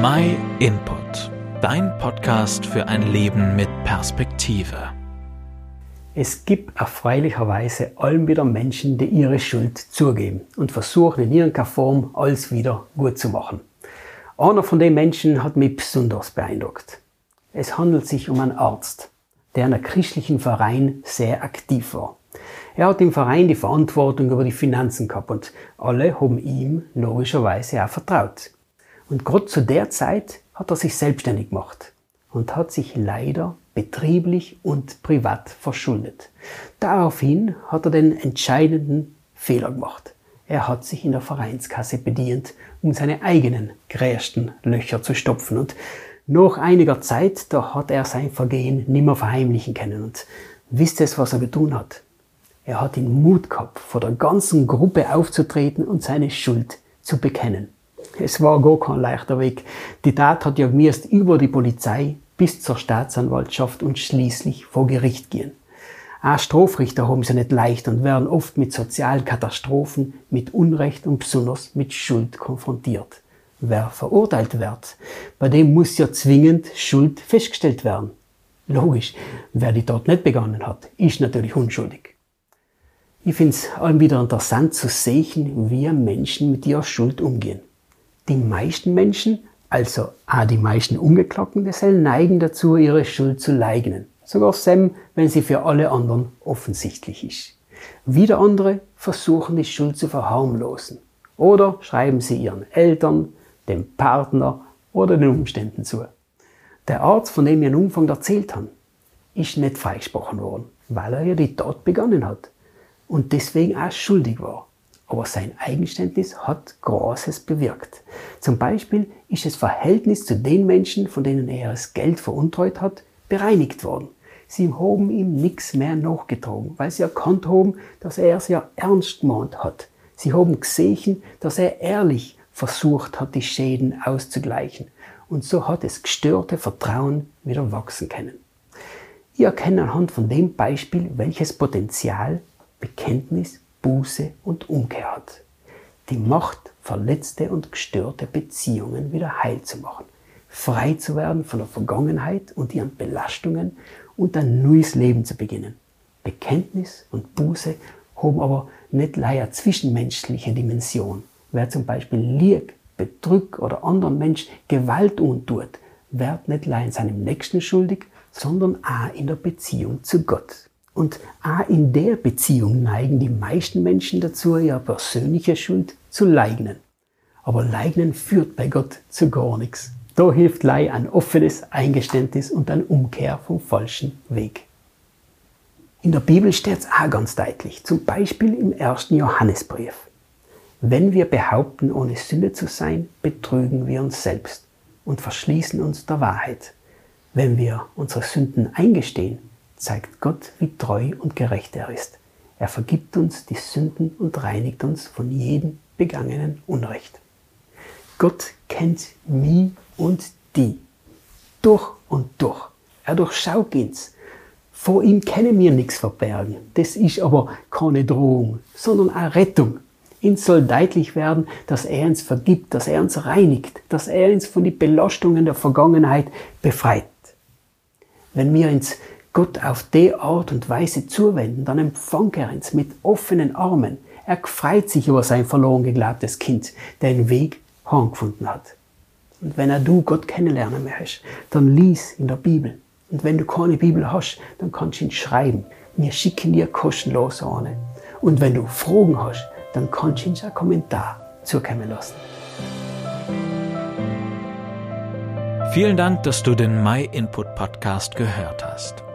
My Input, dein Podcast für ein Leben mit Perspektive. Es gibt erfreulicherweise allem wieder Menschen, die ihre Schuld zugeben und versuchen in irgendeiner Form alles wieder gut zu machen. Einer von den Menschen hat mich besonders beeindruckt. Es handelt sich um einen Arzt, der in einem christlichen Verein sehr aktiv war. Er hat im Verein die Verantwortung über die Finanzen gehabt und alle haben ihm logischerweise auch vertraut. Und gerade zu der Zeit hat er sich selbstständig gemacht und hat sich leider betrieblich und privat verschuldet. Daraufhin hat er den entscheidenden Fehler gemacht. Er hat sich in der Vereinskasse bedient, um seine eigenen grästen Löcher zu stopfen. Und nach einiger Zeit, da hat er sein Vergehen nimmer verheimlichen können. Und wisst ihr, was er getan hat? Er hat den Mut gehabt, vor der ganzen Gruppe aufzutreten und seine Schuld zu bekennen. Es war gar kein leichter Weg. Die Tat hat ja gemisst über die Polizei bis zur Staatsanwaltschaft und schließlich vor Gericht gehen. Auch Strafrichter haben sie nicht leicht und werden oft mit sozialen Katastrophen, mit Unrecht und besonders mit Schuld konfrontiert. Wer verurteilt wird, bei dem muss ja zwingend Schuld festgestellt werden. Logisch, wer die Tat nicht begangen hat, ist natürlich unschuldig. Ich finde es allem wieder interessant zu sehen, wie Menschen mit ihrer Schuld umgehen. Die meisten Menschen, also auch die meisten Ungeklagten Gesellen, neigen dazu, ihre Schuld zu leugnen. Sogar Sam, wenn sie für alle anderen offensichtlich ist. Wieder andere versuchen die Schuld zu verharmlosen. Oder schreiben sie ihren Eltern, dem Partner oder den Umständen zu. Der Arzt, von dem ich einen Umfang erzählt habe, ist nicht freigesprochen worden, weil er ja die Tat begonnen hat und deswegen auch schuldig war aber sein Eigenständnis hat Großes bewirkt. Zum Beispiel ist das Verhältnis zu den Menschen, von denen er das Geld veruntreut hat, bereinigt worden. Sie haben ihm nichts mehr nachgetragen, weil sie erkannt haben, dass er es ja ernst gemeint hat. Sie haben gesehen, dass er ehrlich versucht hat, die Schäden auszugleichen. Und so hat das gestörte Vertrauen wieder wachsen können. Ich erkenne anhand von dem Beispiel, welches Potenzial Bekenntnis Buße und Umkehr hat. Die Macht, verletzte und gestörte Beziehungen wieder heil zu machen, frei zu werden von der Vergangenheit und ihren Belastungen und ein neues Leben zu beginnen. Bekenntnis und Buße haben aber nicht leider zwischenmenschliche Dimension. Wer zum Beispiel liegt, betrügt oder anderen Menschen Gewalt untut, wird nicht allein seinem Nächsten schuldig, sondern auch in der Beziehung zu Gott. Und auch in der Beziehung neigen die meisten Menschen dazu, ihre persönliche Schuld zu leugnen. Aber leugnen führt bei Gott zu gar nichts. Da hilft Lei ein offenes Eingeständnis und ein Umkehr vom falschen Weg. In der Bibel steht es auch ganz deutlich, zum Beispiel im ersten Johannesbrief. Wenn wir behaupten, ohne Sünde zu sein, betrügen wir uns selbst und verschließen uns der Wahrheit. Wenn wir unsere Sünden eingestehen, zeigt Gott, wie treu und gerecht er ist. Er vergibt uns die Sünden und reinigt uns von jedem begangenen Unrecht. Gott kennt mich und die durch und durch. Er durchschaut uns. Vor ihm können wir nichts verbergen. Das ist aber keine Drohung, sondern eine Rettung. Uns soll deutlich werden, dass er uns vergibt, dass er uns reinigt, dass er uns von den Belastungen der Vergangenheit befreit. Wenn wir uns Gott auf die Art und Weise zuwenden, dann empfang er uns mit offenen Armen. Er freut sich über sein verloren geglaubtes Kind, der den Weg heimgefunden hat. Und wenn er du Gott kennenlernen möchtest, dann lies in der Bibel. Und wenn du keine Bibel hast, dann kannst du ihn schreiben. Wir schicken dir kostenlos eine. Und wenn du Fragen hast, dann kannst du uns einen Kommentar zukommen lassen. Vielen Dank, dass du den My Input Podcast gehört hast.